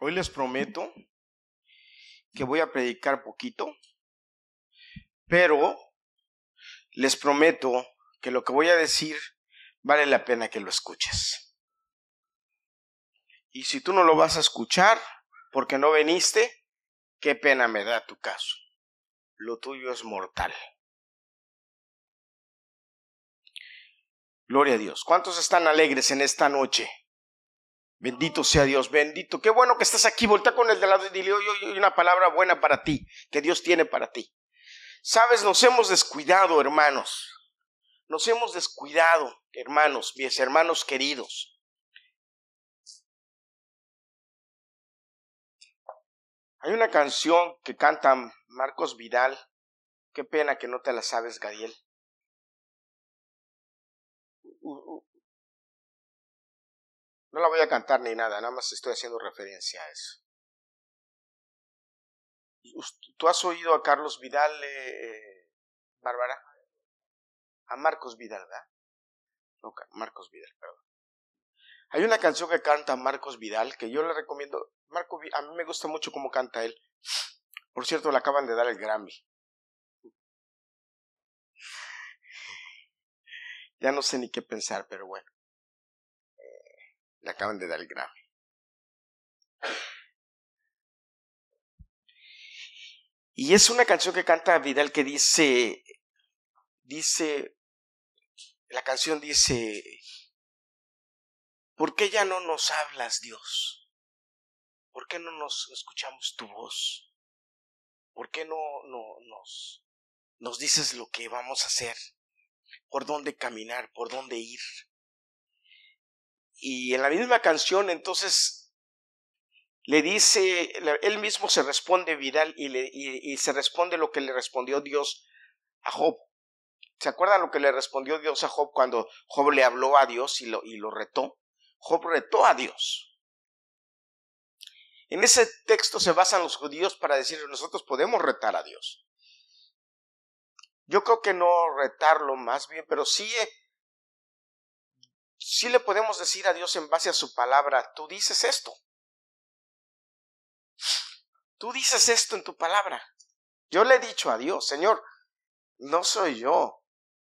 Hoy les prometo que voy a predicar poquito, pero les prometo que lo que voy a decir vale la pena que lo escuches. Y si tú no lo vas a escuchar porque no veniste, qué pena me da tu caso. Lo tuyo es mortal. Gloria a Dios. ¿Cuántos están alegres en esta noche? Bendito sea Dios, bendito. Qué bueno que estás aquí. Volta con el de lado y dile, hoy una palabra buena para ti, que Dios tiene para ti. Sabes, nos hemos descuidado, hermanos. Nos hemos descuidado, hermanos, mis hermanos queridos. Hay una canción que canta Marcos Vidal. Qué pena que no te la sabes, Gadiel. No la voy a cantar ni nada, nada más estoy haciendo referencia a eso. ¿Tú has oído a Carlos Vidal, eh, Bárbara? A Marcos Vidal, ¿verdad? No, Marcos Vidal, perdón. Hay una canción que canta Marcos Vidal que yo le recomiendo. Marco, a mí me gusta mucho cómo canta él. Por cierto, le acaban de dar el Grammy. Ya no sé ni qué pensar, pero bueno. Le acaban de dar el Grammy. Y es una canción que canta Vidal que dice, dice, la canción dice, ¿por qué ya no nos hablas, Dios? ¿Por qué no nos escuchamos tu voz? ¿Por qué no, no nos, nos dices lo que vamos a hacer? ¿Por dónde caminar? ¿Por dónde ir? Y en la misma canción, entonces, le dice, él mismo se responde Vidal y, le, y, se responde lo que le respondió Dios a Job. ¿Se acuerdan lo que le respondió Dios a Job cuando Job le habló a Dios y lo, y lo retó? Job retó a Dios. En ese texto se basan los judíos para decir nosotros podemos retar a Dios. Yo creo que no retarlo más bien, pero sí si le podemos decir a Dios en base a su palabra, tú dices esto. Tú dices esto en tu palabra. Yo le he dicho a Dios, Señor, no soy yo.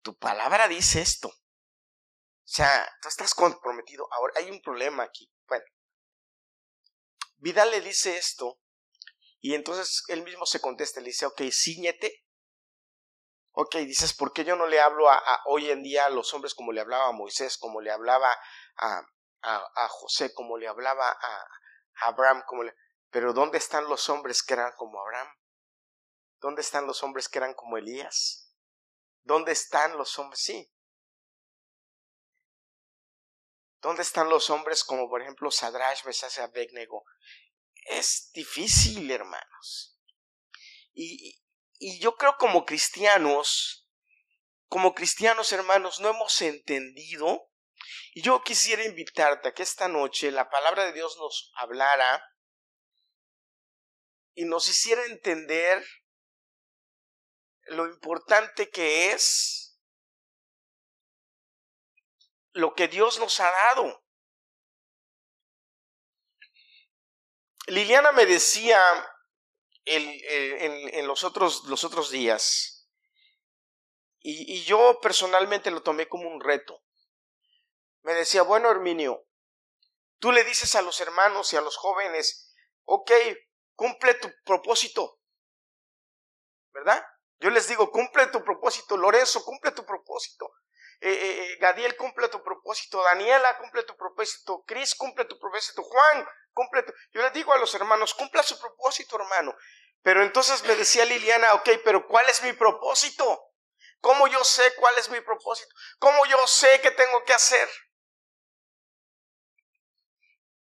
Tu palabra dice esto. O sea, tú estás comprometido. Ahora hay un problema aquí. Bueno, Vidal le dice esto y entonces él mismo se contesta, le dice, ok, ciñete Ok, dices, ¿por qué yo no le hablo a, hoy en día a los hombres como le hablaba a Moisés, como le hablaba a, José, como le hablaba a, Abraham. Pero ¿dónde están los hombres que eran como Abraham? ¿Dónde están los hombres que eran como Elías? ¿Dónde están los hombres? Sí. ¿Dónde están los hombres como por ejemplo Sadrash, Mesach, Abednego? Es difícil, hermanos. Y, y yo creo como cristianos, como cristianos hermanos, no hemos entendido. Y yo quisiera invitarte a que esta noche la palabra de Dios nos hablara y nos hiciera entender lo importante que es lo que Dios nos ha dado. Liliana me decía eh, en, los, otros, los otros días. Y, y yo personalmente lo tomé como un reto. Me decía, bueno, Herminio, tú le dices a los hermanos y a los jóvenes, ok, cumple tu propósito. ¿Verdad? Yo les digo, cumple tu propósito. Lorenzo, cumple tu propósito. Eh, eh, eh, Gadiel, cumple tu propósito. Daniela, cumple tu propósito. Cris, cumple tu propósito. Juan, cumple tu... Yo les digo a los hermanos, cumpla su propósito, hermano. Pero entonces me decía Liliana, ok, pero ¿cuál es mi propósito? ¿Cómo yo sé cuál es mi propósito? ¿Cómo yo sé qué tengo que hacer?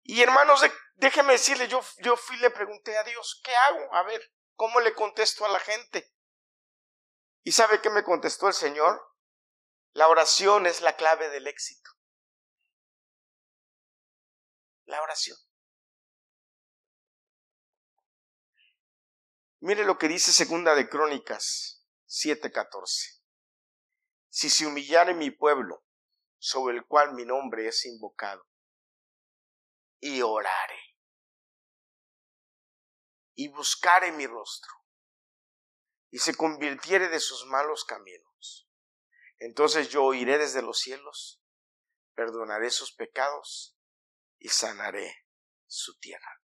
Y hermanos, déjeme decirle, yo, yo fui le pregunté a Dios, ¿qué hago? A ver, ¿cómo le contesto a la gente? ¿Y sabe qué me contestó el Señor? La oración es la clave del éxito. La oración. Mire lo que dice Segunda de Crónicas 7:14. Si se humillare mi pueblo, sobre el cual mi nombre es invocado, y orare. y buscare mi rostro y se convirtiere de sus malos caminos, entonces yo oiré desde los cielos, perdonaré sus pecados y sanaré su tierra.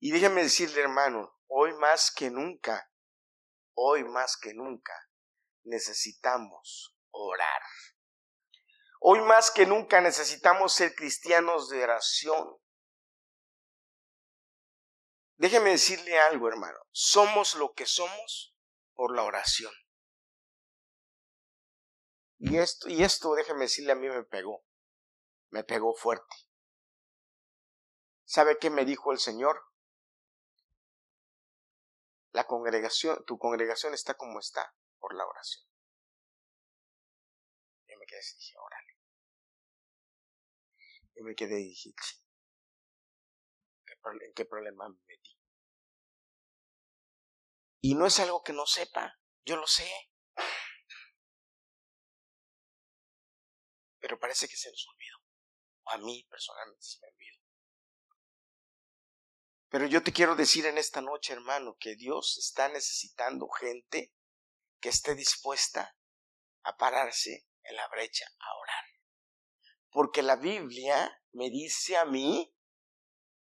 Y déjeme decirle, hermano, hoy más que nunca, hoy más que nunca, necesitamos orar. Hoy más que nunca necesitamos ser cristianos de oración. Déjeme decirle algo, hermano. Somos lo que somos por la oración. Y esto, y esto, déjeme decirle, a mí me pegó. Me pegó fuerte. ¿Sabe qué me dijo el Señor? La congregación, tu congregación está como está por la oración. Yo me quedé y dije, órale. Yo me quedé y dije, ¿en qué problema me metí? Y no es algo que no sepa, yo lo sé. Pero parece que se nos olvidó. A mí personalmente se me olvidó. Pero yo te quiero decir en esta noche, hermano, que Dios está necesitando gente que esté dispuesta a pararse en la brecha a orar. Porque la Biblia me dice a mí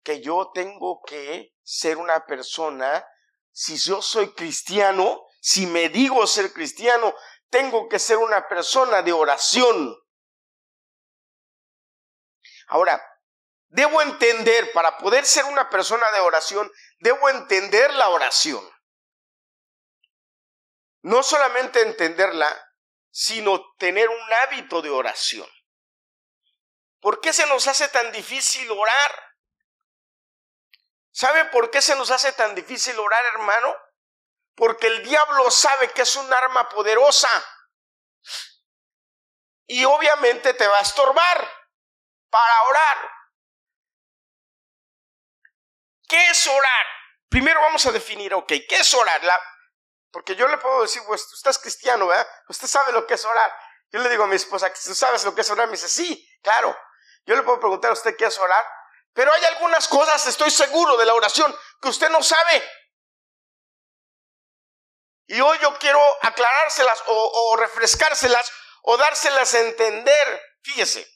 que yo tengo que ser una persona, si yo soy cristiano, si me digo ser cristiano, tengo que ser una persona de oración. Ahora, debo entender, para poder ser una persona de oración, debo entender la oración. No solamente entenderla, sino tener un hábito de oración. ¿Por qué se nos hace tan difícil orar? ¿Saben por qué se nos hace tan difícil orar, hermano? Porque el diablo sabe que es un arma poderosa. Y obviamente te va a estorbar para orar. ¿Qué es orar? Primero vamos a definir, ok, ¿qué es orar? Porque yo le puedo decir, pues usted es cristiano, ¿verdad? Usted sabe lo que es orar. Yo le digo a mi esposa, ¿tú sabes lo que es orar? Me dice, sí, claro. Yo le puedo preguntar a usted qué es orar. Pero hay algunas cosas, estoy seguro, de la oración que usted no sabe. Y hoy yo quiero aclarárselas o, refrescárselas o dárselas a entender. Fíjese,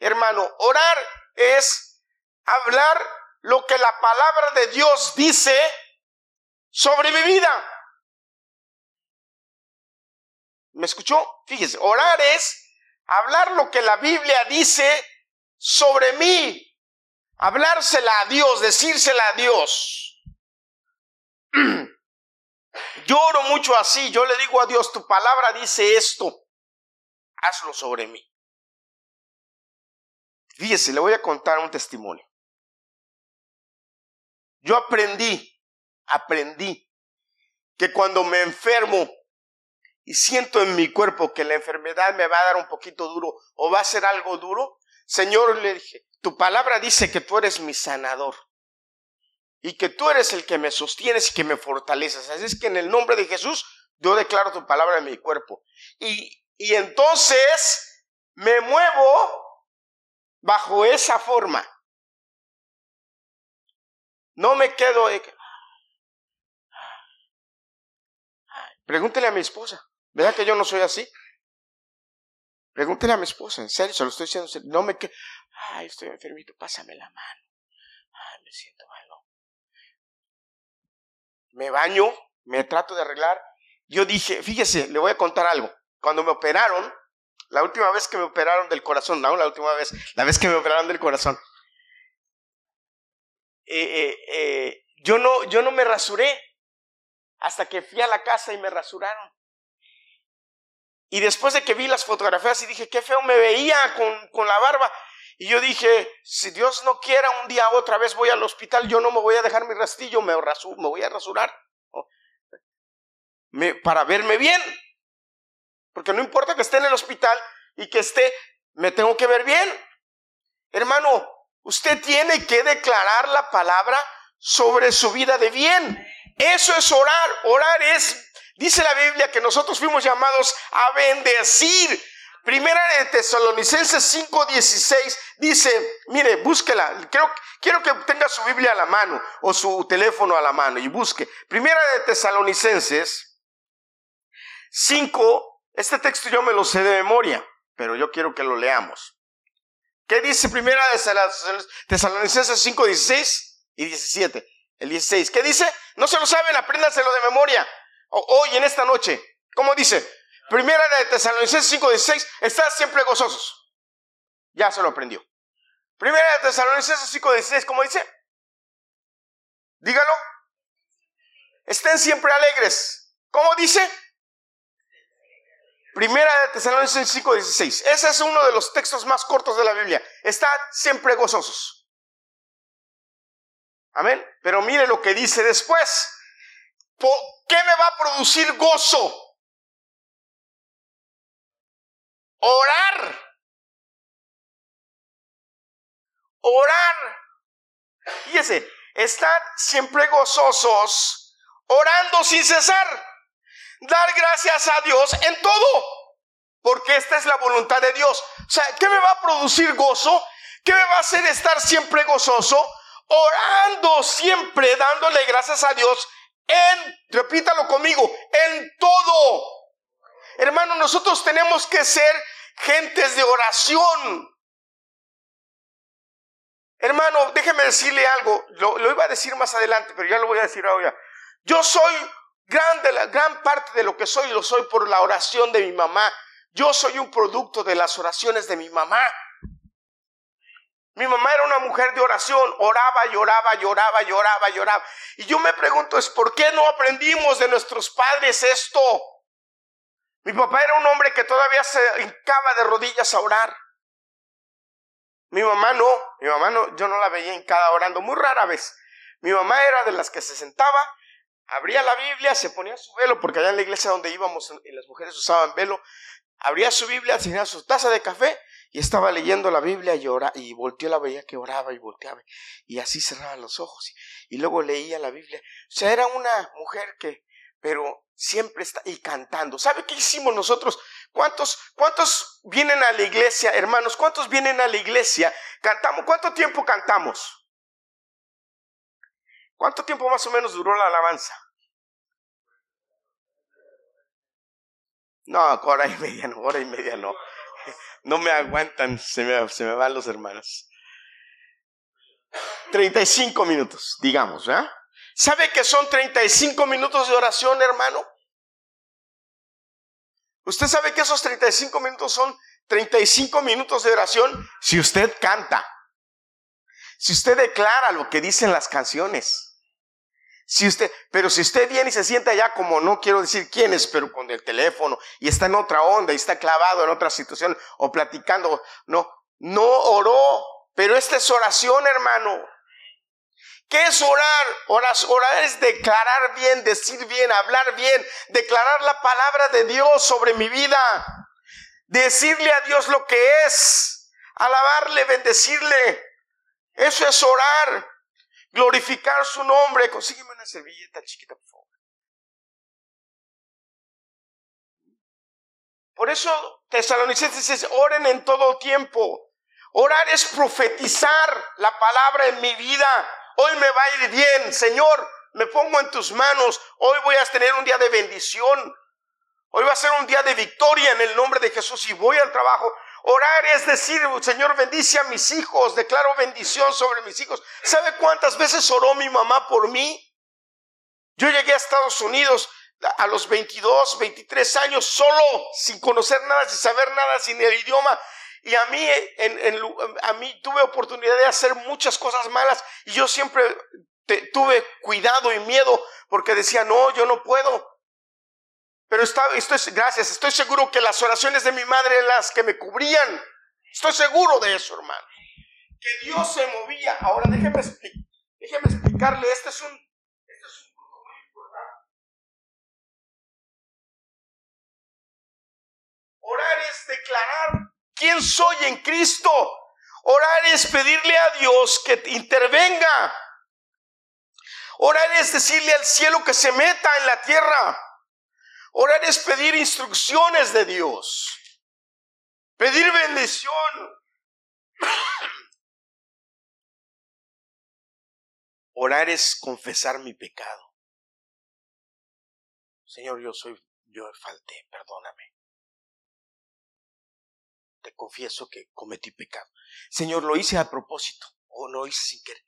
hermano, orar es hablar lo que la palabra de Dios dice sobre mi vida. ¿Me escuchó? Fíjese, orar es hablar lo que la Biblia dice sobre mí. Hablársela a Dios, decírsela a Dios. Yo oro mucho así, yo le digo a Dios, tu palabra dice esto, hazlo sobre mí. Fíjese, le voy a contar un testimonio. Yo aprendí, aprendí que cuando me enfermo y siento en mi cuerpo que la enfermedad me va a dar un poquito duro o va a ser algo duro, Señor, le dije, tu palabra dice que tú eres mi sanador y que tú eres el que me sostienes y que me fortaleces. Así es que en el nombre de Jesús yo declaro tu palabra en mi cuerpo. Y, y entonces me muevo bajo esa forma. No me quedo. Pregúntele a mi esposa. ¿Verdad que yo no soy así? Pregúntele a mi esposa, en serio, se lo estoy diciendo. No me que, ay, estoy enfermito, pásame la mano. Ay, me siento malo. Me baño, me trato de arreglar. Yo dije, fíjese, le voy a contar algo. Cuando me operaron, la última vez que me operaron del corazón, no, la última vez, la vez que me operaron del corazón, eh, eh, eh, yo, no, yo no me rasuré hasta que fui a la casa y me rasuraron. Y después de que vi las fotografías y dije, qué feo me veía con, con la barba. Y yo dije, si Dios no quiera, un día otra vez voy al hospital, yo no me voy a dejar mi rastillo, me, me voy a rasurar. Me, para verme bien. Porque no importa que esté en el hospital y que esté, me tengo que ver bien. Hermano, usted tiene que declarar la palabra sobre su vida de bien. Eso es orar. Orar es Dice la Biblia que nosotros fuimos llamados a bendecir. Primera de Tesalonicenses 5:16 dice, mire, búsquela. Quiero, quiero que tenga su Biblia a la mano o su teléfono a la mano y busque. Primera de Tesalonicenses 5, este texto yo me lo sé de memoria, pero yo quiero que lo leamos. ¿Qué dice Primera de Tesalonicenses 5, 16 y 17? El 16. ¿Qué dice? No se lo saben, apréndanselo de memoria. Hoy, en esta noche. ¿Cómo dice? Primera de Tesalonicenses 5, 16. Estad siempre gozosos. Ya se lo aprendió. Primera de Tesalonicenses 5, 16. ¿Cómo dice? Dígalo. Estén siempre alegres. ¿Cómo dice? Primera de Tesalonicenses 5:16. Ese es uno de los textos más cortos de la Biblia. Estad siempre gozosos. Amén. Pero mire lo que dice después. ¿Qué me va a producir gozo? Orar. Orar. Fíjese, estad siempre gozosos, orando sin cesar dar gracias a Dios en todo, porque esta es la voluntad de Dios. O sea, ¿qué me va a producir gozo? ¿Qué me va a hacer estar siempre gozoso? Orando siempre, dándole gracias a Dios en, repítalo conmigo, en todo. Hermano, nosotros tenemos que ser gentes de oración. Hermano, déjeme decirle algo, lo, iba a decir más adelante, pero ya lo voy a decir ahora. Yo soy la, gran parte de lo que soy lo soy por la oración de mi mamá. Yo soy un producto de las oraciones de mi mamá. Mi mamá era una mujer de oración, oraba, lloraba, lloraba, lloraba, lloraba. Y yo me pregunto es, ¿por qué no aprendimos de nuestros padres esto? Mi papá era un hombre que todavía se hincaba de rodillas a orar. Mi mamá no, mi mamá no, yo no la veía hincada orando, muy rara vez. Mi mamá era de las que se sentaba abría la Biblia, se ponía su velo, porque allá en la iglesia donde íbamos las mujeres usaban velo, abría su Biblia, tenía su taza de café y estaba leyendo la Biblia y, ora, y volteó la veía que oraba y volteaba y así cerraba los ojos y, luego leía la Biblia. O sea, era una mujer que, pero siempre está y cantando. ¿Sabe qué hicimos nosotros? ¿Cuántos, cuántos vienen a la iglesia, hermanos? ¿Cuántos vienen a la iglesia? Cantamos. ¿Cuánto tiempo cantamos? ¿Cuánto tiempo más o menos duró la alabanza? No, hora y media no, hora y media no. No me aguantan, se me, se me van los hermanos. 35 minutos, digamos, ¿verdad? ¿Sabe que son 35 minutos de oración, hermano? Usted sabe que esos 35 minutos son 35 minutos de oración si usted canta. Si usted declara lo que dicen las canciones. Si usted, pero si usted viene y se sienta allá como no quiero decir quién es, pero con el teléfono y está en otra onda y está clavado en otra situación o platicando, no, no oró, pero esta es oración, hermano. ¿Qué es orar? orar? Orar es declarar bien, decir bien, hablar bien, declarar la palabra de Dios sobre mi vida, decirle a Dios lo que es, alabarle, bendecirle. Eso es orar glorificar su nombre. Consígueme una servilleta chiquita, por favor. Por eso Tesalonicenses dice, oren en todo tiempo. Orar es profetizar la palabra en mi vida. Hoy me va a ir bien, Señor, me pongo en tus manos. Hoy voy a tener un día de bendición. Hoy va a ser un día de victoria en el nombre de Jesús y voy al trabajo. Orar es decir, Señor, bendice a mis hijos, declaro bendición sobre mis hijos. ¿Sabe cuántas veces oró mi mamá por mí? Yo llegué a Estados Unidos a los 22, 23 años solo, sin conocer nada, sin saber nada, sin el idioma. Y a mí, a mí tuve oportunidad de hacer muchas cosas malas y yo siempre tuve cuidado y miedo porque decía, no, yo no puedo. Pero estoy, gracias, estoy seguro que las oraciones de mi madre eran las que me cubrían. Estoy seguro de eso, hermano. Que Dios se movía. Ahora déjeme, déjeme explicarle, este este es un punto muy importante. Orar es declarar quién soy en Cristo. Orar es pedirle a Dios que intervenga. Orar es decirle al cielo que se meta en la tierra. Orar es pedir instrucciones de Dios. pedir bendición. Orar es confesar mi pecado. Señor, yo soy, yo falté, perdóname. Te confieso que cometí pecado. Señor, lo hice a propósito o lo hice sin querer.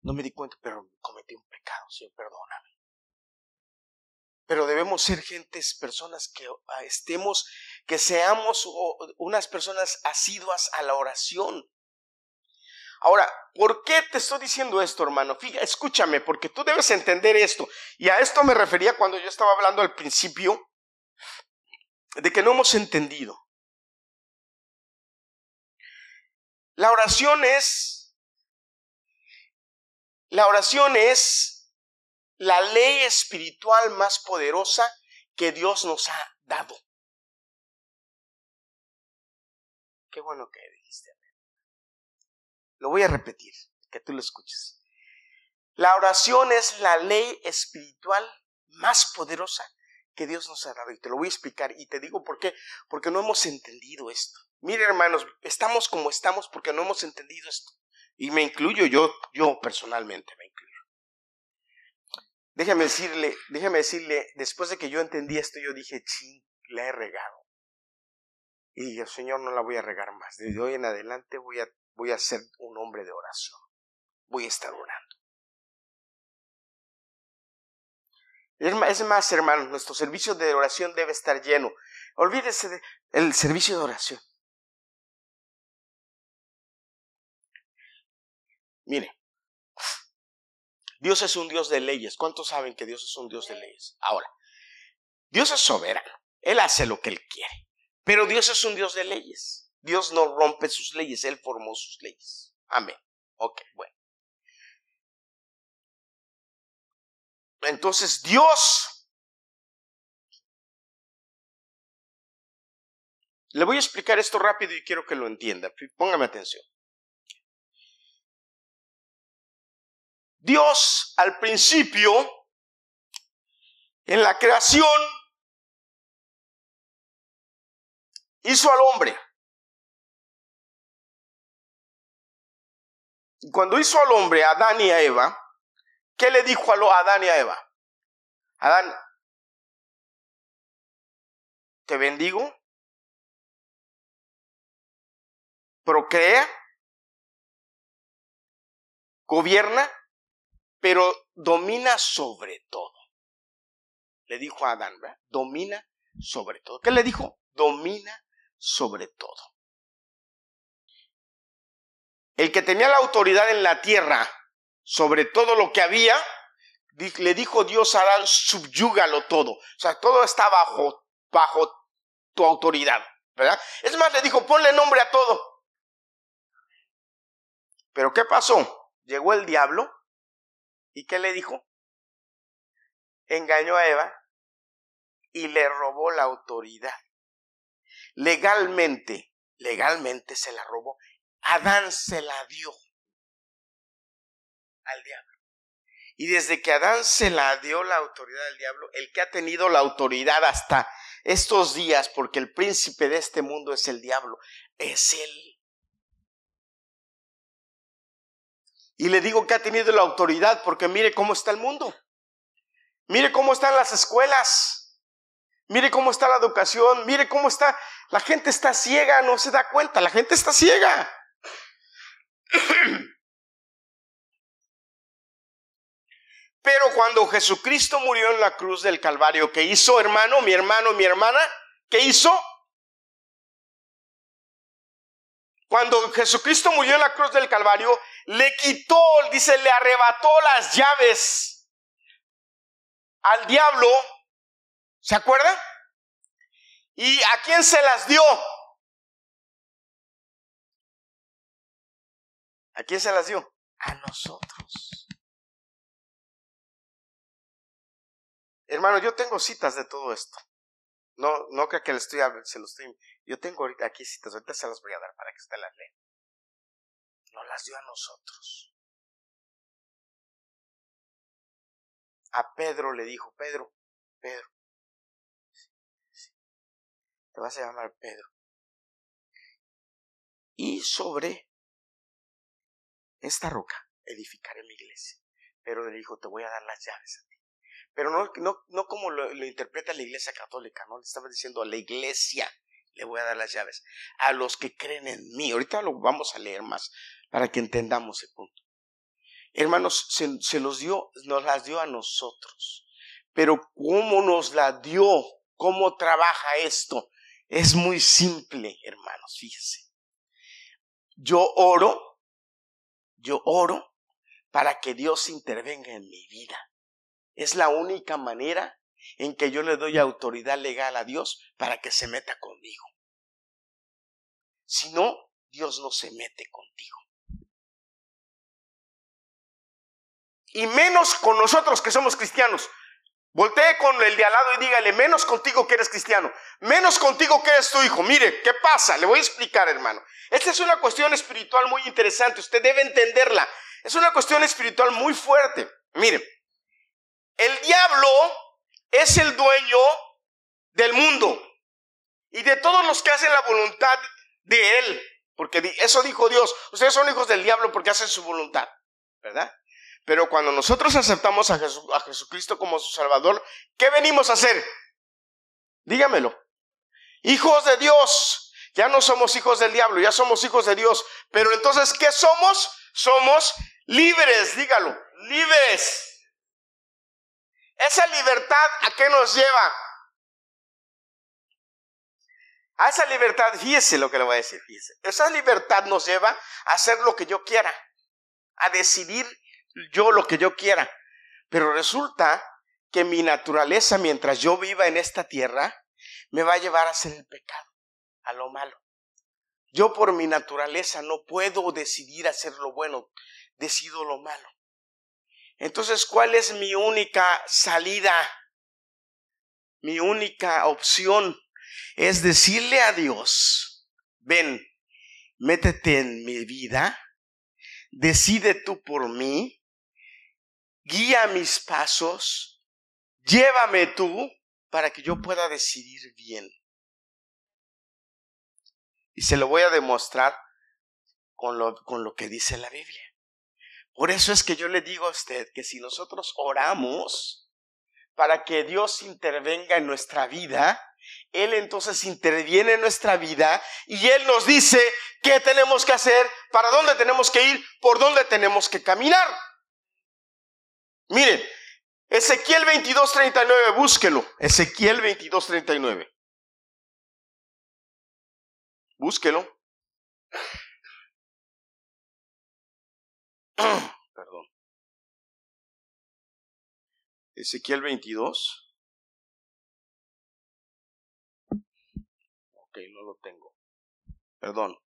No me di cuenta, pero cometí un pecado, Señor, perdóname. Pero debemos ser gentes, personas que estemos, que seamos unas personas asiduas a la oración. Ahora, ¿por qué te estoy diciendo esto, hermano? Fíjate, escúchame, porque tú debes entender esto. Y a esto me refería cuando yo estaba hablando al principio de que no hemos entendido. La oración es, la oración es la ley espiritual más poderosa que Dios nos ha dado. Qué bueno que dijiste. Lo voy a repetir, que tú lo escuches. La oración es la ley espiritual más poderosa que Dios nos ha dado. Y te lo voy a explicar. Y te digo por qué. Porque no hemos entendido esto. Mire, hermanos, estamos como estamos porque no hemos entendido esto. Y me incluyo yo, yo personalmente me Déjame decirle, déjame decirle, después de que yo entendí esto, yo dije, ching, la he regado. Y yo, Señor, no la voy a regar más. Desde hoy en adelante voy a voy a ser un hombre de oración. Voy a estar orando. Es más, hermanos, nuestro servicio de oración debe estar lleno. Olvídese del servicio de oración. Mire, Dios es un Dios de leyes. ¿Cuántos saben que Dios es un Dios de leyes? Ahora, Dios es soberano. Él hace lo que Él quiere. Pero Dios es un Dios de leyes. Dios no rompe sus leyes, Él formó sus leyes. Amén. Ok, bueno. Entonces Dios... Le voy a explicar esto rápido y quiero que lo entienda. Póngame atención. Dios al principio, en la creación, hizo al hombre. cuando hizo al hombre, a Adán y a Eva, ¿qué le dijo a Adán y a Eva? Adán, te bendigo, procrea, gobierna, pero domina sobre todo. Le dijo a Adán, ¿verdad? Domina sobre todo. ¿Qué le dijo? Domina sobre todo. El que tenía la autoridad en la tierra sobre todo lo que había, le dijo Dios a Adán, subyúgalo todo. O sea, todo está bajo, bajo tu autoridad, ¿verdad? Es más, le dijo, ponle nombre a todo. Pero ¿qué pasó? Llegó el diablo y ¿qué le dijo? Engañó a Eva y le robó la autoridad. Legalmente, legalmente se la robó Adán se la dio al diablo. Y desde que Adán se la dio la autoridad al diablo, el que ha tenido la autoridad hasta estos días, porque el príncipe de este mundo es el diablo, es él. Y le digo que ha tenido la autoridad porque mire cómo está el mundo. Mire cómo están las escuelas. Mire cómo está la educación. Mire cómo está. La gente está ciega, no se da cuenta. La gente está ciega. Pero cuando Jesucristo murió en la cruz del Calvario, ¿qué hizo hermano, mi hermano, mi hermana? ¿Qué hizo? Cuando Jesucristo murió en la cruz del Calvario, le quitó, dice, le arrebató las llaves al diablo. ¿Se acuerda? ¿Y a quién se las dio? ¿A quién se las dio? A nosotros. Hermano, yo tengo citas de todo esto. No, no creo que le estoy, se lo estoy. Yo tengo ahorita aquí citas, ahorita se las voy a dar para que usted las lea. No las dio a nosotros. A Pedro le dijo, Pedro, Pedro, te vas a llamar Pedro. y sobre esta roca edificaré mi iglesia. Pero le dijo, te voy a dar las llaves a ti. Pero no, no, no como lo, lo interpreta la iglesia católica, no le estaba diciendo a la iglesia le voy a dar las llaves. A los que creen en mí. Ahorita lo vamos a leer más para que entendamos el punto. Hermanos, se, los dio, nos las dio a nosotros. Pero ¿cómo nos la dio? ¿Cómo trabaja esto? Es muy simple, hermanos, fíjese. Yo oro, yo oro para que Dios intervenga en mi vida. Es la única manera en que yo le doy autoridad legal a Dios para que se meta conmigo. Si no, Dios no se mete contigo. Y menos con nosotros que somos cristianos. Voltee con el de al lado y dígale, menos contigo que eres cristiano, menos contigo que eres tu hijo. Mire, ¿qué pasa? Le voy a explicar, hermano. Esta es una cuestión espiritual muy interesante, usted debe entenderla. Es una cuestión espiritual muy fuerte. Mire, el diablo es el dueño del mundo y de todos los que hacen la voluntad de él. Porque eso dijo Dios, ustedes son hijos del diablo porque hacen su voluntad, ¿verdad? Pero cuando nosotros aceptamos a, a Jesucristo como su Salvador, ¿qué venimos a hacer? Dígamelo. Hijos de Dios. Ya no somos hijos del diablo, ya somos hijos de Dios. Pero entonces, ¿qué somos? Somos libres, dígalo, libres. Esa libertad, ¿a qué nos lleva? A esa libertad, fíjese lo que le voy a decir, fíjese. Esa libertad nos lleva a hacer lo que yo quiera, a decidir yo lo que yo quiera. Pero resulta que mi naturaleza, mientras yo viva en esta tierra, me va a llevar a hacer el pecado, a lo malo. Yo por mi naturaleza no puedo decidir hacer lo bueno, decido lo malo. Entonces, ¿cuál es mi única salida? Mi única opción es decirle a Dios, ven, métete en mi vida, decide tú por mí, guía mis pasos, llévame tú para que yo pueda decidir bien. Y se lo voy a demostrar con lo, con lo que dice la Biblia. Por eso es que yo le digo a usted que si nosotros oramos para que Dios intervenga en nuestra vida, Él entonces interviene en nuestra vida y Él nos dice qué tenemos que hacer, para dónde tenemos que ir, por dónde tenemos que caminar. Miren, Ezequiel 22:39, búsquelo. Ezequiel 22:39. Búsquelo. Perdón. Ezequiel 22. Ok, no lo tengo. Perdón,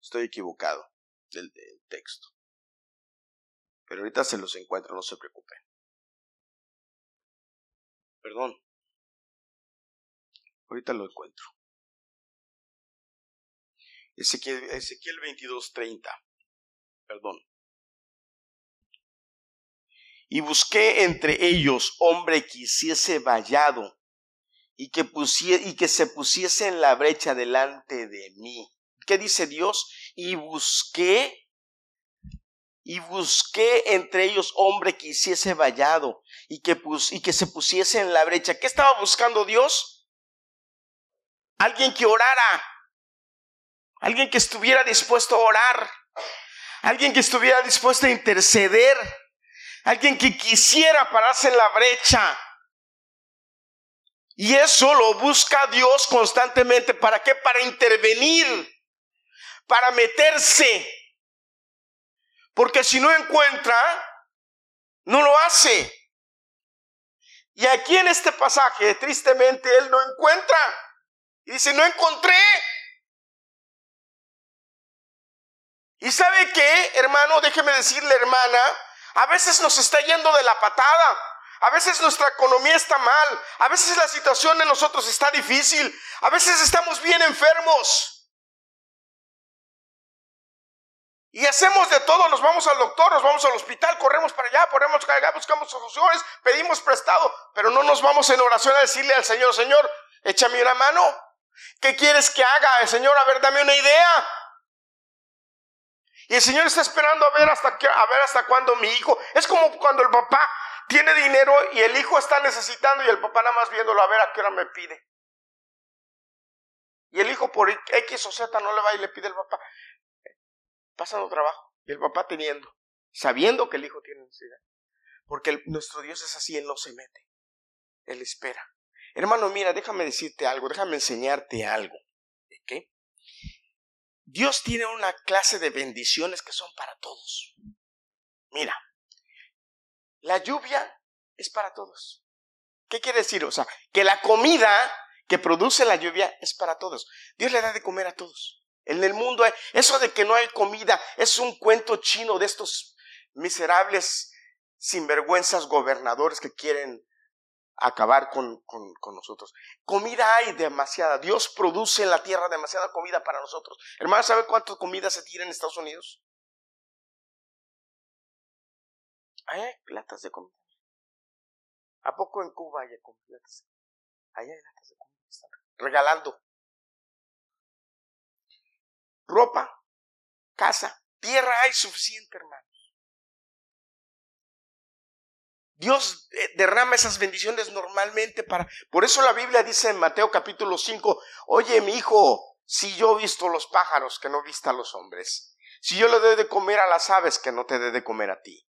estoy equivocado del, texto. Pero ahorita se los encuentro, no se preocupen. Perdón. Ahorita lo encuentro. Ezequiel, Ezequiel 22:30. Perdón. Y busqué entre ellos hombre que hiciese vallado y que, y que se pusiese en la brecha delante de mí. ¿Qué dice Dios? Y busqué y busqué entre ellos hombre que hiciese vallado y que, y que se pusiese en la brecha. ¿Qué estaba buscando Dios? Alguien que orara, alguien que estuviera dispuesto a orar, alguien que estuviera dispuesto a interceder alguien que quisiera pararse en la brecha. Y eso lo busca Dios constantemente. ¿Para qué? Para intervenir, para meterse. Porque si no encuentra, no lo hace. Y aquí en este pasaje, tristemente, él no encuentra. Y dice, no encontré. Y sabe qué, hermano, déjeme decirle, hermana, a veces nos está yendo de la patada. A veces nuestra economía está mal. A veces la situación de nosotros está difícil. A veces estamos bien enfermos. Y hacemos de todo, nos vamos al doctor, nos vamos al hospital, corremos para allá, corremos para buscamos soluciones, pedimos prestado, pero no nos vamos en oración a decirle al Señor, Señor, échame una mano. ¿Qué quieres que haga? Señor, a ver, dame una idea. Y el Señor está esperando a ver hasta qué, a ver hasta cuándo mi hijo. Es como cuando el papá tiene dinero y el hijo está necesitando y el papá nada más viéndolo a ver a qué hora me pide. Y el hijo por X o Z no le va y le pide al papá. Pasando trabajo. Y el papá teniendo. Sabiendo que el hijo tiene necesidad. Porque nuestro Dios es así, Él no se mete. Él espera. Hermano, mira, déjame decirte algo, déjame enseñarte algo. ¿Qué? Dios tiene una clase de bendiciones que son para todos. Mira, la lluvia es para todos. ¿Qué quiere decir? O sea, que la comida que produce la lluvia es para todos. Dios le da de comer a todos. En el mundo eso de que no hay comida es un cuento chino de estos miserables sinvergüenzas gobernadores que quieren acabar con, con, nosotros. Comida hay demasiada. Dios produce en la tierra demasiada comida para nosotros. Hermano, ¿sabe cuánta comida se tira en Estados Unidos? Hay latas de comida. ¿A poco en Cuba hay latas? Ahí hay latas de comida. Regalando. Ropa, casa, tierra hay suficiente, hermano. Dios eh, derrama esas bendiciones normalmente para... Por eso la Biblia dice en Mateo capítulo 5, oye mi hijo, si yo he visto los pájaros que no vista a los hombres, si yo le doy de comer a las aves que no te dé de comer a ti,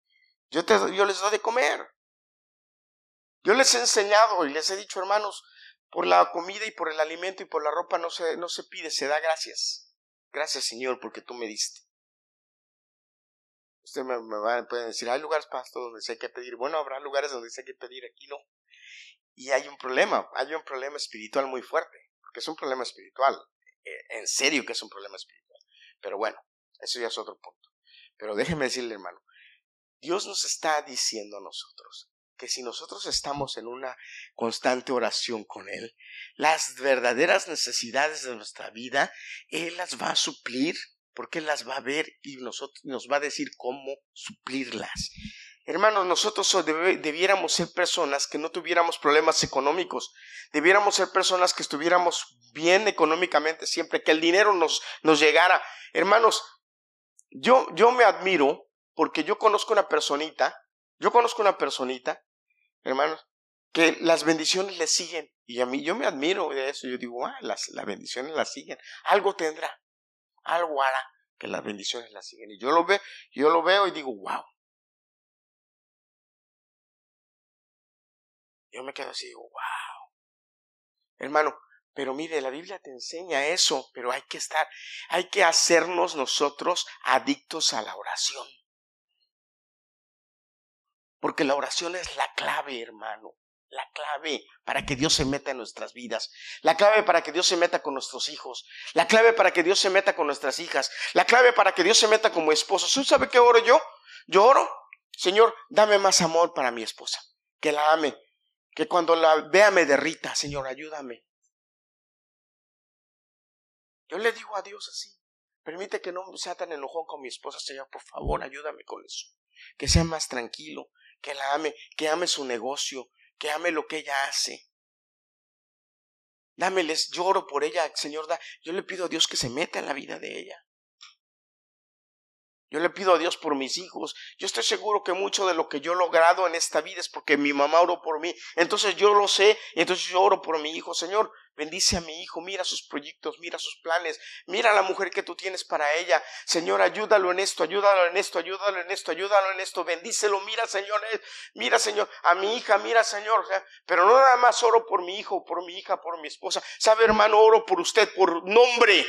yo, te, yo les doy de comer. Yo les he enseñado y les he dicho, hermanos, por la comida y por el alimento y por la ropa no se, no se pide, se da gracias. Gracias Señor porque tú me diste. Usted me, va, puede decir, hay lugares para esto donde hay que pedir. Bueno, habrá lugares donde hay que pedir, aquí no. Y hay un problema, hay un problema espiritual muy fuerte, porque es un problema espiritual. Eh, en serio que es un problema espiritual. Pero bueno, eso ya es otro punto. Pero déjeme decirle, hermano, Dios nos está diciendo a nosotros que si nosotros estamos en una constante oración con Él, las verdaderas necesidades de nuestra vida, Él las va a suplir porque Él las va a ver y nosotros, nos va a decir cómo suplirlas. Hermanos, nosotros debiéramos ser personas que no tuviéramos problemas económicos, debiéramos ser personas que estuviéramos bien económicamente siempre, que el dinero nos, nos llegara. Hermanos, yo, yo me admiro porque yo conozco una personita, yo conozco una personita, hermanos, que las bendiciones le siguen. Y a mí yo me admiro de eso. Yo digo, ah, las, las bendiciones las siguen. Algo tendrá algo hará que las bendiciones la siguen. Y yo lo veo, yo lo veo y digo, wow. Yo me quedo así, digo, wow. Hermano, pero mire, la Biblia te enseña eso, pero hay que estar, hay que hacernos nosotros adictos a la oración. Porque la oración es la clave, hermano la clave para que Dios se meta en nuestras vidas, la clave para que Dios se meta con nuestros hijos, la clave para que Dios se meta con nuestras hijas, la clave para que Dios se meta como esposo. ¿Usted sabe qué oro yo? Yo oro, Señor, dame más amor para mi esposa, que la ame, que cuando la vea me derrita, Señor, ayúdame. Yo le digo a Dios así, permite que no sea tan enojón con mi esposa, Señor, por favor, ayúdame con eso, que sea más tranquilo, que la ame, que ame su negocio, que ame lo que ella hace. Dámeles, lloro por ella, Señor, yo le pido a Dios que se meta en la vida de ella. Yo le pido a Dios por mis hijos. Yo estoy seguro que mucho de lo que yo he logrado en esta vida es porque mi mamá oró por mí. Entonces yo lo sé y entonces yo oro por mi hijo. Señor, bendice a mi hijo, mira sus proyectos, mira sus planes, mira la mujer que tú tienes para ella. Señor, ayúdalo en esto, ayúdalo en esto, ayúdalo en esto, ayúdalo en esto, bendícelo, mira Señor, eh, mira Señor, a mi hija, mira Señor. Pero no nada más oro por mi hijo, por mi hija, por mi esposa. Sabe hermano, oro por usted, por nombre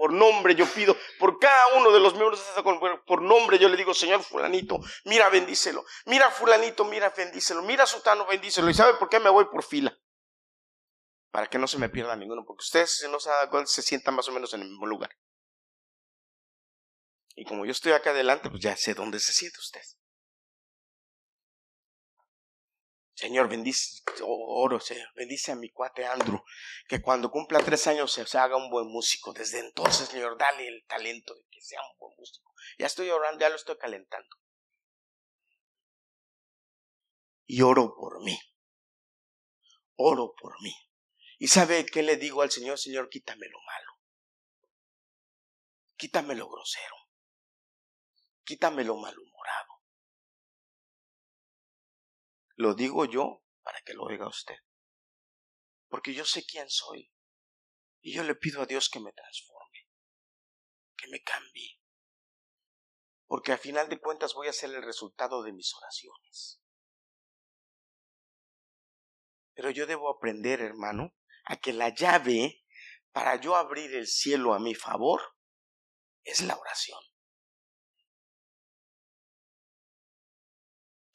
por nombre yo pido, por cada uno de los miembros de esta por nombre yo le digo, Señor fulanito, mira, bendícelo, mira fulanito, mira, bendícelo, mira sutano, bendícelo. ¿Y sabe por qué me voy por fila? Para que no se me pierda ninguno, porque ustedes no saben se sientan más o menos en el mismo lugar. Y como yo estoy acá adelante, pues ya sé dónde se siente usted. Señor, bendice, oro, Señor, bendice a mi cuate Andrew, que cuando cumpla tres años se, haga un buen músico. Desde entonces, Señor, dale el talento de que sea un buen músico. Ya estoy orando, ya lo estoy calentando. Y oro por mí. Oro por mí. ¿Y sabe qué le digo al Señor? Señor, quítame lo malo. Quítame lo grosero. quítame lo malhumorado. Lo digo yo para que lo oiga usted. Porque yo sé quién soy. Y yo le pido a Dios que me transforme, que me cambie. Porque al final de cuentas voy a ser el resultado de mis oraciones. Pero yo debo aprender, hermano, a que la llave para yo abrir el cielo a mi favor es la oración.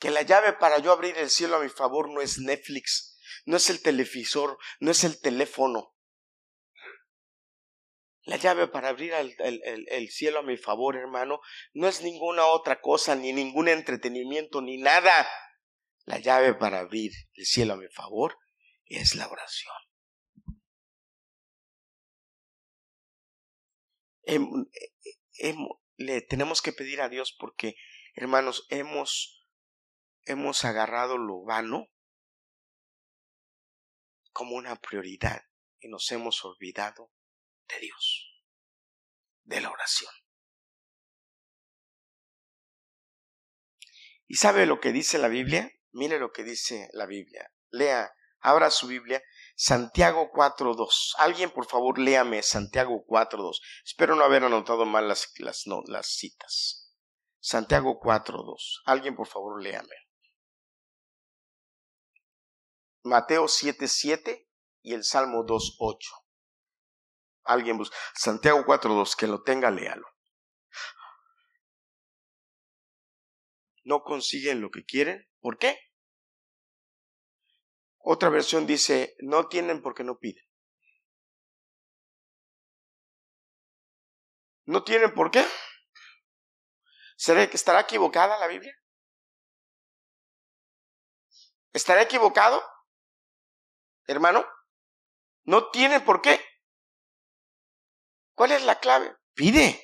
Que la llave para yo abrir el cielo a mi favor no es Netflix, no es el televisor, no es el teléfono. La llave para abrir el, el, cielo a mi favor, hermano, no es ninguna otra cosa, ni ningún entretenimiento, ni nada. La llave para abrir el cielo a mi favor es la oración. le tenemos que pedir a Dios porque, hermanos, hemos, hemos agarrado lo vano como una prioridad y nos hemos olvidado de Dios, de la oración. ¿Y sabe lo que dice la Biblia? Mire lo que dice la Biblia. Lea, abra su Biblia Santiago 4.2. Alguien, por favor, léame Santiago 4.2. Espero no haber anotado mal las, las, citas. Santiago 4.2. Alguien, por favor, léame. Mateo 7.7 y el Salmo 2.8. Alguien busca. Santiago 4.2. Que lo tenga, léalo. No consiguen lo que quieren. ¿Por qué? Otra versión dice, no tienen porque no piden. ¿No tienen por qué? ¿Estará equivocada la Biblia? ¿Estará equivocado? Hermano, no tienen por qué. ¿Cuál es la clave? Pide.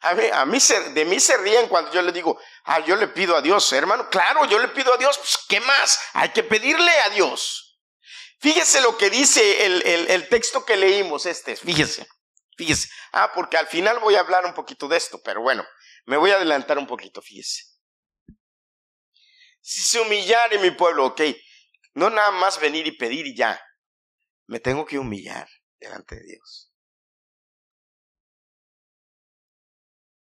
A mí, a mí de mí se ríen cuando yo le digo, ah, yo le pido a Dios, hermano. Claro, yo le pido a Dios, pues, ¿qué más? Hay que pedirle a Dios. Fíjese lo que dice el, el, el texto que leímos, este, fíjese, fíjese. Ah, porque al final voy a hablar un poquito de esto, pero bueno, me voy a adelantar un poquito, fíjese. Si se humillare mi pueblo, ok, no nada más venir y pedir y ya, me tengo que humillar delante de Dios.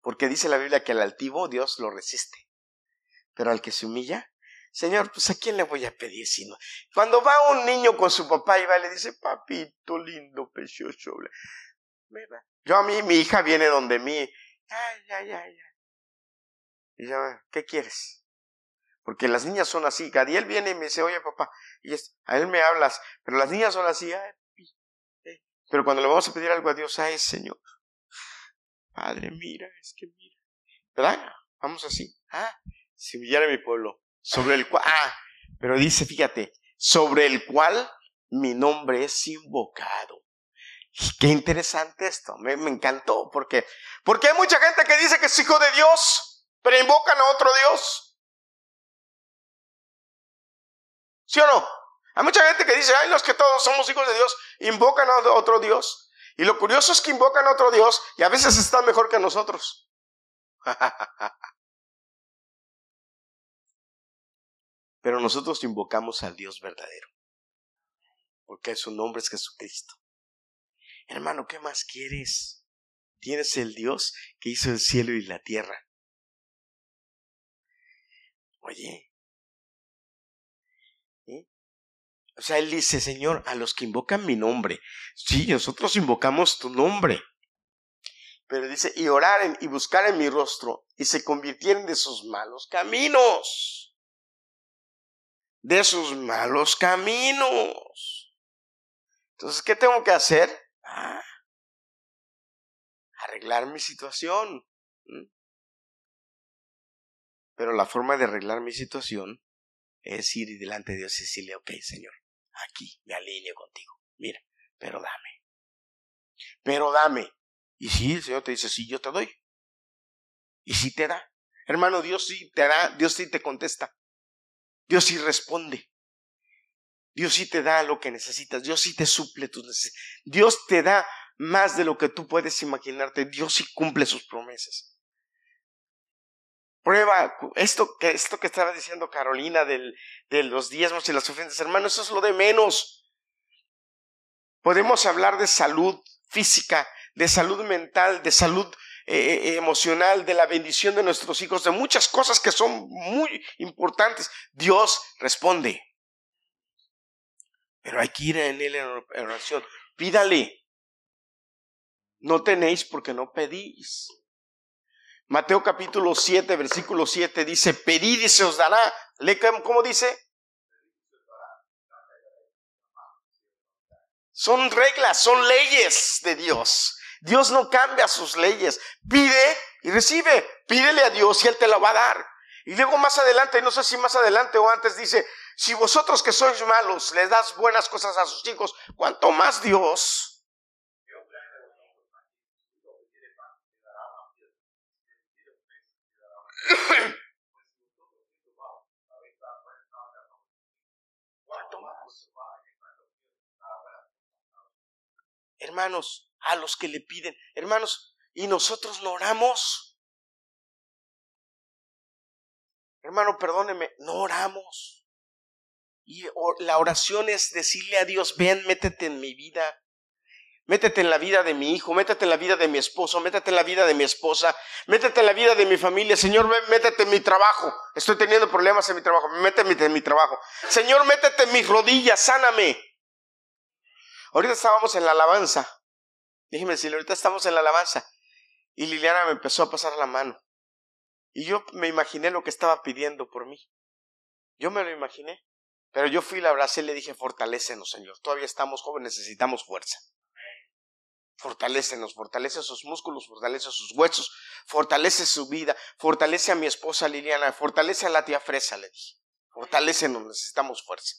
Porque dice la Biblia que al altivo Dios lo resiste. Pero al que se humilla, Señor, pues a quién le voy a pedir sino. Cuando va un niño con su papá y va y le dice, papito lindo, precioso. Yo a mí, mi hija viene donde mí. Ay, ay, ay, ay. Y yo, ¿qué quieres? Porque las niñas son así. Gadiel viene y me dice, oye papá, y a él me hablas, pero las niñas son así. Ay, pero cuando le vamos a pedir algo a Dios, ay Señor, Padre, mira, es que mira. ¿Verdad? Vamos así. Ah, si humillara mi pueblo, sobre el cual, ah, pero dice, fíjate, sobre el cual mi nombre es invocado. Qué interesante esto, me, me, encantó, porque, porque hay mucha gente que dice que es hijo de Dios, pero invocan a otro Dios. ¿Sí o no? Hay mucha gente que dice, ay, los que todos somos hijos de Dios, invocan a otro Dios. Y lo curioso es que invocan a otro Dios y a veces están mejor que nosotros. Pero nosotros invocamos al Dios verdadero, porque su nombre es Jesucristo. Hermano, ¿qué más quieres? Tienes el Dios que hizo el cielo y la tierra. Oye, O sea, él dice, Señor, a los que invocan mi nombre. Sí, nosotros invocamos tu nombre. Pero dice, y oraren y buscaren mi rostro y se convirtieron de sus malos caminos. De sus malos caminos. Entonces, ¿qué tengo que hacer? Ah, arreglar mi situación. Pero la forma de arreglar mi situación es ir delante de Dios y decirle, ok, Señor, aquí me alineo contigo. Mira, pero dame. Pero dame. Y si el Señor te dice, sí, yo te doy. Y si te da. Hermano, Dios sí te da, Dios sí te contesta. Dios sí responde. Dios sí te da lo que necesitas. Dios sí te suple tus necesidades. Dios te da más de lo que tú puedes imaginarte. Dios sí cumple sus promesas. Prueba esto que, esto que estaba diciendo Carolina del, de los diezmos y las ofrendas, hermano, eso es lo de menos. Podemos hablar de salud física, de salud mental, de salud eh, eh, emocional, de la bendición de nuestros hijos, de muchas cosas que son muy importantes. Dios responde. Pero hay que ir en él en oración. Pídale. No tenéis porque no pedís. Mateo capítulo 7, versículo 7 dice, pedid y se os dará. ¿Cómo dice? Son reglas, son leyes de Dios. Dios no cambia sus leyes. Pide y recibe. Pídele a Dios y Él te lo va a dar. Y luego más adelante, no sé si más adelante o antes dice, si vosotros que sois malos les das buenas cosas a sus hijos, ¿cuánto más Dios? Hermanos, a los que le piden, hermanos, y nosotros no oramos. Hermano, perdóneme, no oramos. Y la oración es decirle a Dios, ven, métete en mi vida. Métete en la vida de mi hijo, métete en la vida de mi esposo, métete en la vida de mi esposa, métete en la vida de mi familia. Señor, métete en mi trabajo. Estoy teniendo problemas en mi trabajo, métete en mi trabajo. Señor, métete en mis rodillas, sáname. Ahorita estábamos en la alabanza. Déjeme decirle, ahorita estamos en la alabanza. Y Liliana me empezó a pasar la mano. Y yo me imaginé lo que estaba pidiendo por mí. Yo me lo imaginé. Pero yo fui, la abracé y le dije, fortalécenos, Señor. Todavía estamos jóvenes, necesitamos fuerza. Fortalécenos, fortalece sus músculos, fortalece sus huesos, fortalece su vida, fortalece a mi esposa Liliana, fortalece a la tía Fresa, le dije. Fortalécenos, necesitamos fuerza.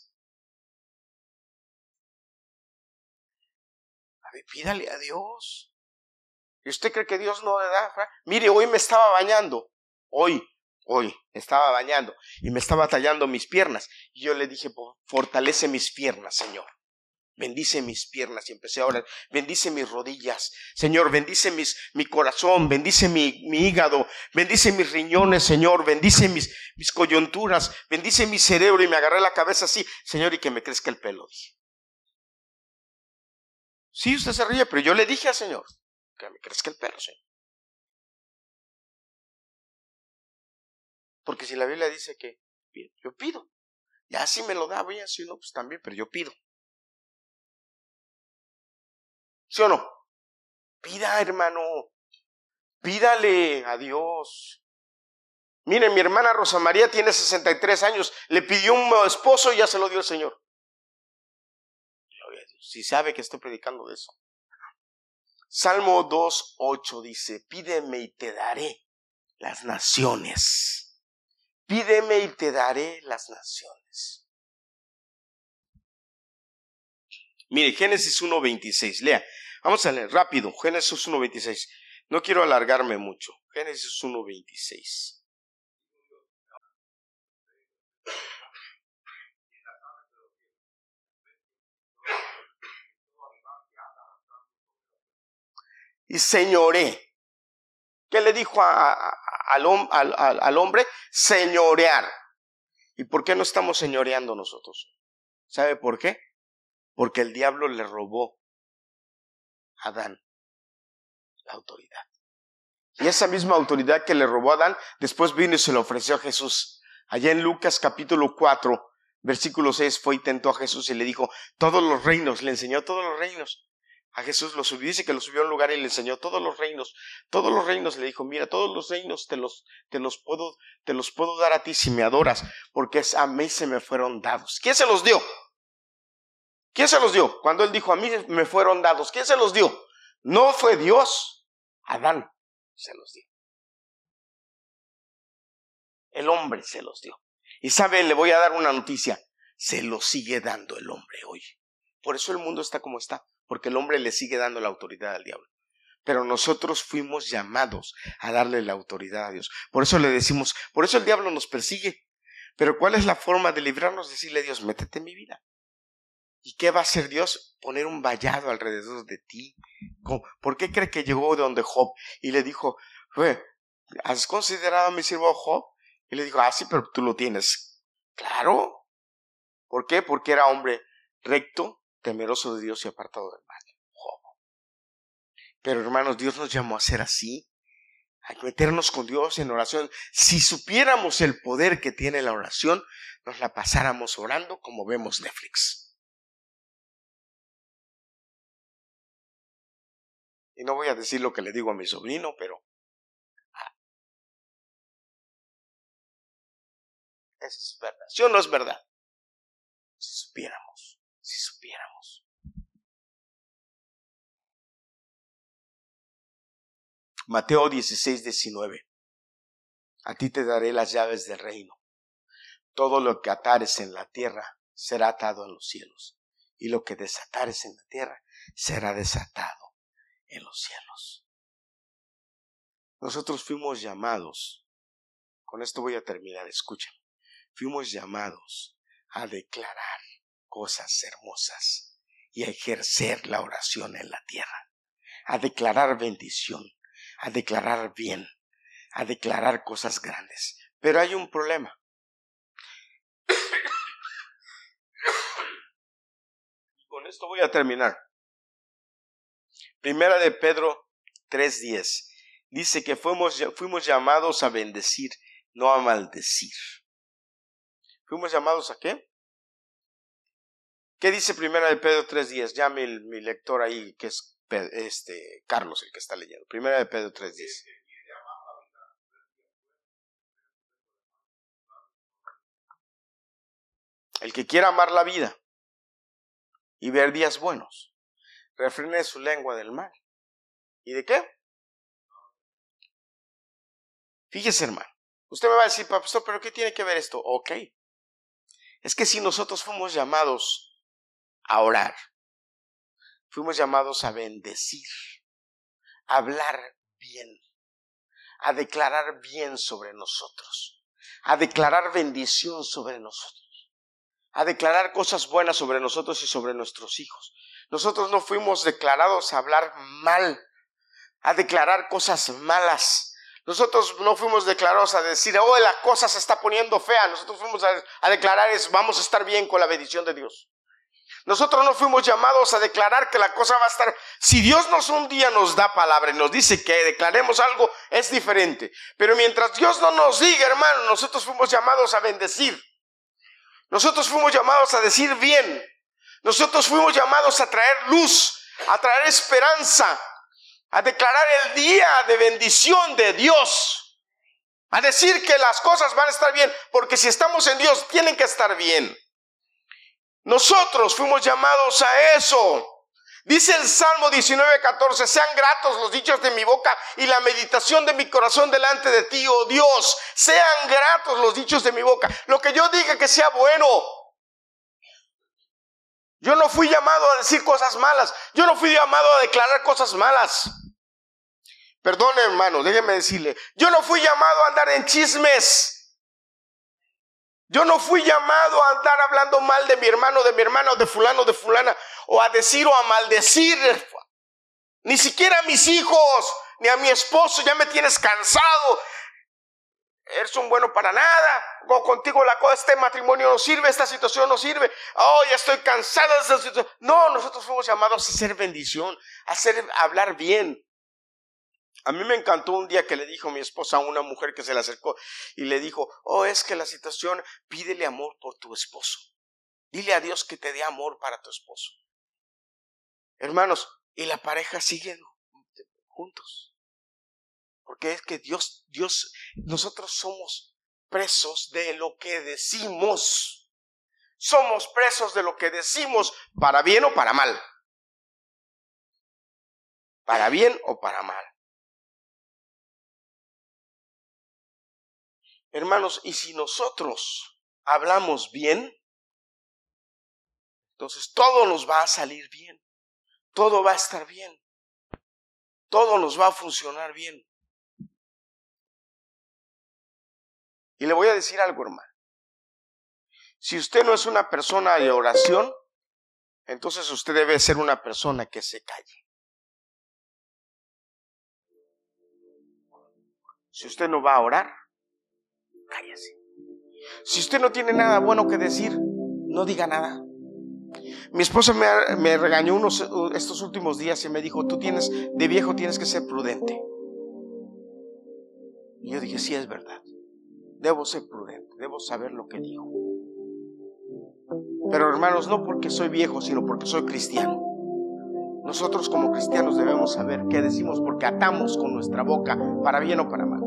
A ver, pídale a Dios. ¿Y usted cree que Dios no le da? Mire, hoy me estaba bañando. Hoy, hoy, estaba bañando y me estaba tallando mis piernas. Y yo le dije, fortalece mis piernas, Señor. Bendice mis piernas y empecé a orar. Bendice mis rodillas. Señor, bendice mis, mi corazón, bendice mi, mi hígado, bendice mis riñones, Señor, bendice mis, mis coyunturas, bendice mi cerebro y me agarré la cabeza así, Señor, y que me crezca el pelo. Dije. Sí, usted se ríe, pero yo le dije al Señor que me crezca el pelo, Señor. Porque si la Biblia dice que yo pido, ya si me lo da bien, si no, pues también, pero yo pido. ¿Sí o no? Pida, hermano. Pídale a Dios. Miren, mi hermana Rosa María tiene 63 años. Le pidió un esposo y ya se lo dio el Señor. Si sabe que estoy predicando de eso. Salmo 2.8 dice, pídeme y te daré las naciones. Pídeme y te daré las naciones. Mire, Génesis 1.26, lea. Vamos a leer rápido, Génesis 1.26. No quiero alargarme mucho. Génesis 1.26. Y señoré. ¿Qué le dijo al, al hombre? Señorear. ¿Y por qué no estamos señoreando nosotros? ¿Sabe por qué? Porque el diablo le robó Adán la autoridad. Y esa misma autoridad que le robó a Adán, después vino y se lo ofreció a Jesús. Allá en Lucas capítulo 4, versículo 6, fue y tentó a Jesús y le dijo, todos los reinos, le enseñó todos los reinos. A Jesús lo subió, dice que lo subió a un lugar y le enseñó todos los reinos, todos los reinos le dijo, mira, todos los reinos te los, te los puedo, te los puedo dar a ti si me adoras, porque a mí se me fueron dados. ¿Quién se los dio? ¿Quién se los dio? Cuando él dijo, a mí me fueron dados, ¿quién se los dio? No fue Dios, Adán se los dio. El hombre se los dio. Y sabe, le voy a dar una noticia, se los sigue dando el hombre hoy. Por eso el mundo está como está, porque el hombre le sigue dando la autoridad al diablo. Pero nosotros fuimos llamados a darle la autoridad a Dios. Por eso le decimos, por eso el diablo nos persigue. Pero ¿cuál es la forma de librarnos? Decirle a Dios, métete en mi vida. ¿Y qué va a hacer Dios? Poner un vallado alrededor de ti. ¿Por qué cree que llegó de donde Job y le dijo, ¿has considerado a mi siervo Job? Y le dijo, ah, sí, pero tú lo tienes. Claro. ¿Por qué? Porque era hombre recto, temeroso de Dios y apartado del mal. Pero hermanos, Dios nos llamó a ser así, a meternos con Dios en oración. Si supiéramos el poder que tiene la oración, nos la pasáramos orando como vemos Netflix. Y no voy a decir lo que le digo a mi sobrino, pero... Ah, eso es verdad. ¿Sí o no es verdad? Si supiéramos, si supiéramos. Mateo 16, 19. A ti te daré las llaves del reino. Todo lo que atares en la tierra será atado en los cielos, y lo que desatares en la tierra será desatado en los cielos. Nosotros fuimos llamados, con esto voy a terminar, escuchen, fuimos llamados a declarar cosas hermosas y a ejercer la oración en la tierra, a declarar bendición, a declarar bien, a declarar cosas grandes. Pero hay un problema. Con esto voy a terminar. Primera de Pedro 3:10 dice que fuimos, fuimos llamados a bendecir, no a maldecir. ¿Fuimos llamados a qué? ¿Qué dice Primera de Pedro 3:10? Ya mi, mi lector ahí, que es este, Carlos el que está leyendo. Primera de Pedro 3:10. El que quiera amar la vida y ver días buenos, refrene su lengua del mal. ¿Y de qué? Fíjese, hermano. Usted me va a decir, pastor, pero ¿qué tiene que ver esto? Ok. Es que si nosotros fuimos llamados a orar, fuimos llamados a bendecir, a hablar bien, a declarar bien sobre nosotros, a declarar bendición sobre nosotros, a declarar cosas buenas sobre nosotros y sobre nuestros hijos. Nosotros no fuimos declarados a hablar mal, a declarar cosas malas. Nosotros no fuimos declarados a decir, oh, la cosa se está poniendo fea. Nosotros fuimos a, declarar, es, vamos a estar bien con la bendición de Dios. Nosotros no fuimos llamados a declarar que la cosa va a estar. Si Dios nos un día nos da palabra y nos dice que declaremos algo, es diferente. Pero mientras Dios no nos diga, hermano, nosotros fuimos llamados a bendecir. Nosotros fuimos llamados a decir bien. Nosotros fuimos llamados a traer luz, a traer esperanza, a declarar el día de bendición de Dios, a decir que las cosas van a estar bien, porque si estamos en Dios, tienen que estar bien. Nosotros fuimos llamados a eso. Dice el Salmo 19:14, sean gratos los dichos de mi boca y la meditación de mi corazón delante de ti, oh Dios. Sean gratos los dichos de mi boca. Lo que yo diga que sea bueno, yo no fui llamado a decir cosas malas. Yo no fui llamado a declarar cosas malas. Perdone, hermano, déjeme decirle. Yo no fui llamado a andar en chismes. Yo no fui llamado a andar hablando mal de mi hermano, de mi hermano, de fulano, de fulana, o a decir o a maldecir. Ni siquiera a mis hijos, ni a mi esposo. Ya me tienes cansado eres un bueno para nada, o contigo la cosa, este matrimonio no sirve, esta situación no sirve, oh, ya estoy cansada de esta situación. No, nosotros fuimos llamados a hacer bendición, a hacer, hablar bien. A mí me encantó un día que le dijo mi esposa a una mujer que se le acercó y le dijo, oh, es que la situación, pídele amor por tu esposo. Dile a Dios que te dé amor para tu esposo. Hermanos, y la pareja sigue juntos. Porque es que Dios, Dios, nosotros somos presos de lo que decimos. Somos presos de lo que decimos, para bien o para mal. Para bien o para mal. Hermanos, y si nosotros hablamos bien, entonces todo nos va a salir bien. Todo va a estar bien. Todo nos va a funcionar bien. Y le voy a decir algo, hermano. Si usted no es una persona de oración, entonces usted debe ser una persona que se calle. Si usted no va a orar, cállese. Si usted no tiene nada bueno que decir, no diga nada. Mi esposa me, regañó unos, estos últimos días y me dijo, tú tienes, de viejo tienes que ser prudente. Y yo dije, sí, es verdad. Debo ser prudente, debo saber lo que digo. Pero hermanos, no porque soy viejo, sino porque soy cristiano. Nosotros como cristianos debemos saber qué decimos porque atamos con nuestra boca, para bien o para mal.